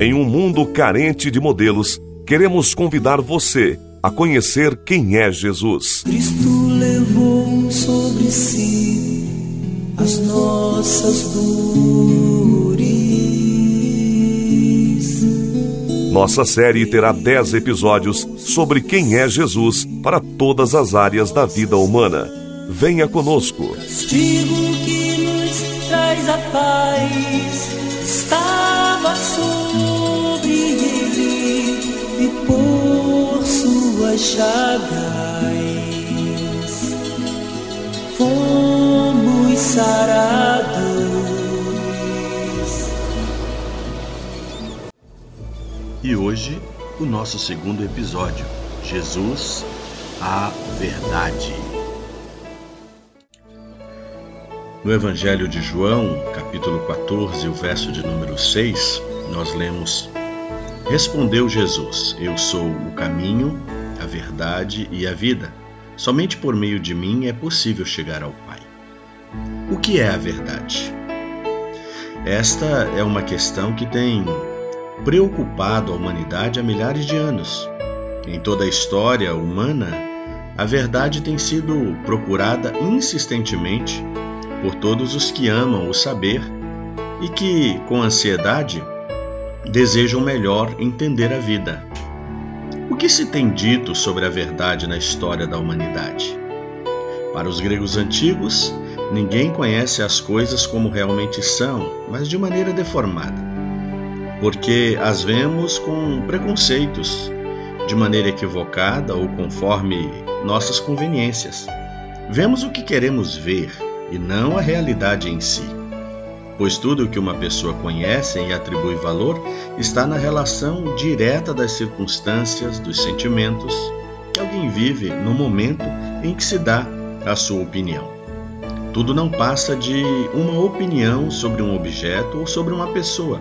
Em um mundo carente de modelos, queremos convidar você a conhecer quem é Jesus. Cristo levou sobre si as nossas dores. Nossa série terá 10 episódios sobre quem é Jesus para todas as áreas da vida humana. Venha conosco. Castigo que nos traz a paz estava chagas fomos sarados. E hoje, o nosso segundo episódio: Jesus, a Verdade. No Evangelho de João, capítulo 14, o verso de número 6, nós lemos: Respondeu Jesus: Eu sou o caminho, a verdade e a vida. Somente por meio de mim é possível chegar ao Pai. O que é a verdade? Esta é uma questão que tem preocupado a humanidade há milhares de anos. Em toda a história humana, a verdade tem sido procurada insistentemente por todos os que amam o saber e que, com ansiedade, desejam melhor entender a vida. Que se tem dito sobre a verdade na história da humanidade? Para os gregos antigos, ninguém conhece as coisas como realmente são, mas de maneira deformada porque as vemos com preconceitos, de maneira equivocada ou conforme nossas conveniências. Vemos o que queremos ver e não a realidade em si. Pois tudo o que uma pessoa conhece e atribui valor está na relação direta das circunstâncias, dos sentimentos que alguém vive no momento em que se dá a sua opinião. Tudo não passa de uma opinião sobre um objeto ou sobre uma pessoa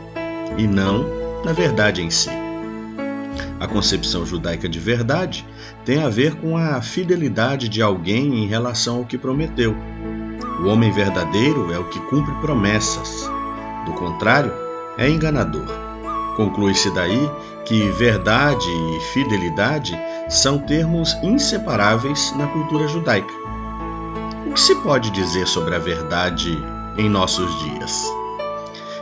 e não na verdade em si. A concepção judaica de verdade tem a ver com a fidelidade de alguém em relação ao que prometeu. O homem verdadeiro é o que cumpre promessas. Do contrário, é enganador. Conclui-se daí que verdade e fidelidade são termos inseparáveis na cultura judaica. O que se pode dizer sobre a verdade em nossos dias?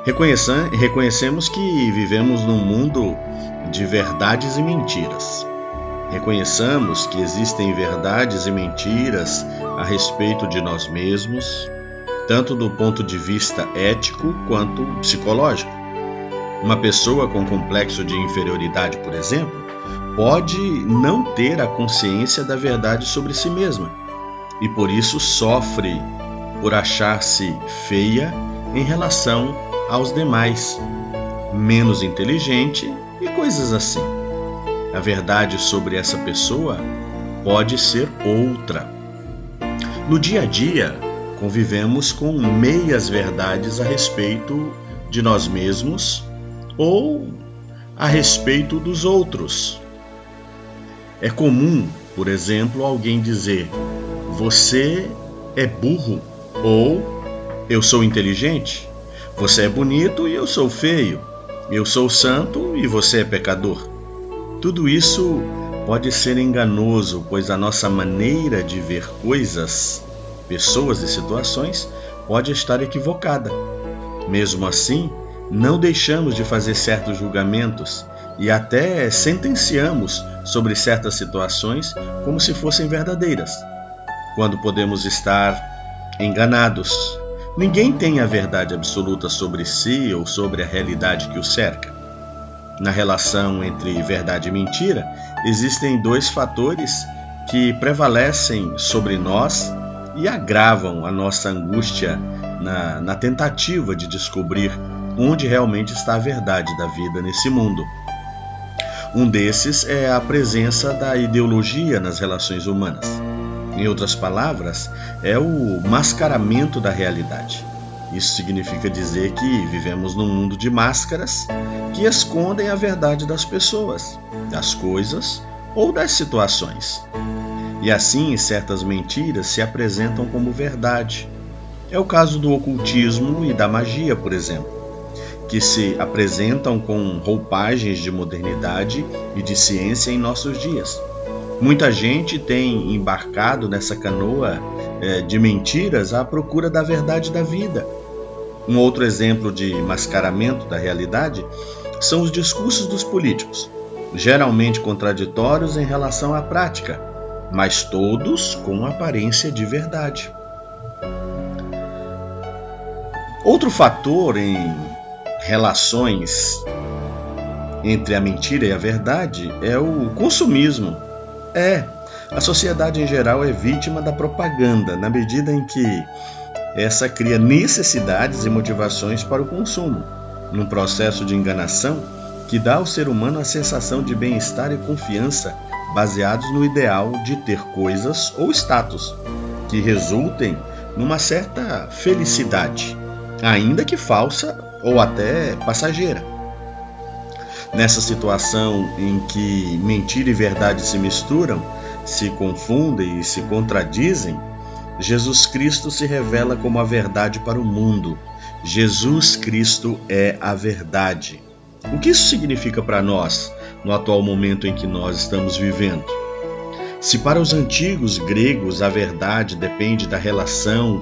Reconhecemos que vivemos num mundo de verdades e mentiras. Reconheçamos que existem verdades e mentiras a respeito de nós mesmos, tanto do ponto de vista ético quanto psicológico. Uma pessoa com complexo de inferioridade, por exemplo, pode não ter a consciência da verdade sobre si mesma e por isso sofre por achar-se feia em relação aos demais, menos inteligente e coisas assim. A verdade sobre essa pessoa pode ser outra. No dia a dia, convivemos com meias verdades a respeito de nós mesmos ou a respeito dos outros. É comum, por exemplo, alguém dizer: Você é burro ou Eu sou inteligente. Você é bonito e eu sou feio. Eu sou santo e você é pecador. Tudo isso pode ser enganoso, pois a nossa maneira de ver coisas, pessoas e situações pode estar equivocada. Mesmo assim, não deixamos de fazer certos julgamentos e até sentenciamos sobre certas situações como se fossem verdadeiras, quando podemos estar enganados Ninguém tem a verdade absoluta sobre si ou sobre a realidade que o cerca. Na relação entre verdade e mentira, existem dois fatores que prevalecem sobre nós e agravam a nossa angústia na, na tentativa de descobrir onde realmente está a verdade da vida nesse mundo. Um desses é a presença da ideologia nas relações humanas. Em outras palavras, é o mascaramento da realidade. Isso significa dizer que vivemos num mundo de máscaras que escondem a verdade das pessoas, das coisas ou das situações. E assim, certas mentiras se apresentam como verdade. É o caso do ocultismo e da magia, por exemplo. que se apresentam com roupagens de modernidade e de ciência em nossos dias. Muita gente tem embarcado nessa canoa é, de mentiras à procura da verdade da vida. Um outro exemplo de mascaramento da realidade são os discursos dos políticos, geralmente contraditórios em relação à prática, mas todos com aparência de verdade. Outro fator em relações entre a mentira e a verdade é o consumismo. É, a sociedade em geral é vítima da propaganda, na medida em que essa cria necessidades e motivações para o consumo, num processo de enganação que dá ao ser humano a sensação de bem-estar e confiança baseados no ideal de ter coisas ou status que resultem numa certa felicidade ainda que falsa ou até passageira. Nessa situação em que mentira e verdade se misturam, se confundem e se contradizem, Jesus Cristo se revela como a verdade para o mundo. Jesus Cristo é a verdade. O que isso significa para nós no atual momento em que nós estamos vivendo? Se para os antigos gregos a verdade depende da relação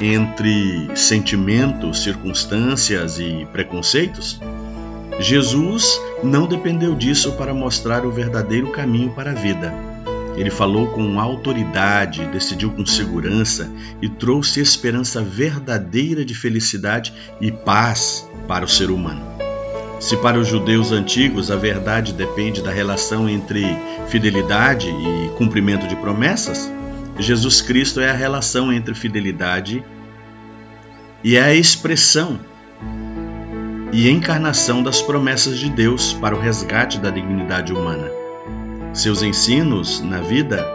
entre sentimentos, circunstâncias e preconceitos, Jesus não dependeu disso para mostrar o verdadeiro caminho para a vida. Ele falou com autoridade, decidiu com segurança e trouxe esperança verdadeira de felicidade e paz para o ser humano. Se para os judeus antigos a verdade depende da relação entre fidelidade e cumprimento de promessas, Jesus Cristo é a relação entre fidelidade e é a expressão e encarnação das promessas de Deus para o resgate da dignidade humana. Seus ensinos na vida,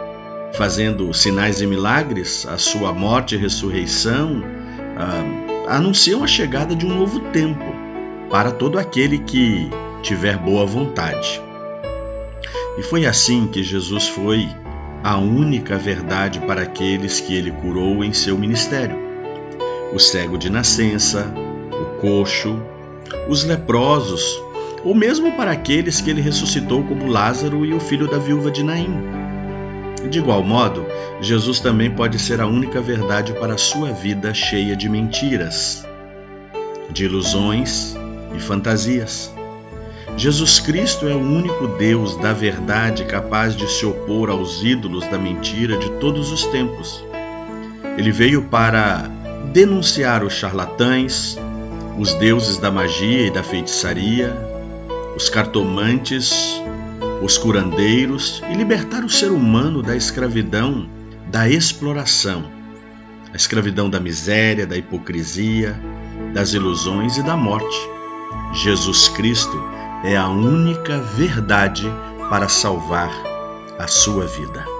fazendo sinais e milagres, a sua morte e ressurreição, ah, anunciam a chegada de um novo tempo para todo aquele que tiver boa vontade. E foi assim que Jesus foi a única verdade para aqueles que ele curou em seu ministério: o cego de nascença, o coxo, os leprosos, ou mesmo para aqueles que ele ressuscitou, como Lázaro e o filho da viúva de Naim. De igual modo, Jesus também pode ser a única verdade para a sua vida cheia de mentiras, de ilusões e fantasias. Jesus Cristo é o único Deus da verdade capaz de se opor aos ídolos da mentira de todos os tempos. Ele veio para denunciar os charlatães, os deuses da magia e da feitiçaria, os cartomantes, os curandeiros e libertar o ser humano da escravidão, da exploração, a escravidão da miséria, da hipocrisia, das ilusões e da morte. Jesus Cristo é a única verdade para salvar a sua vida.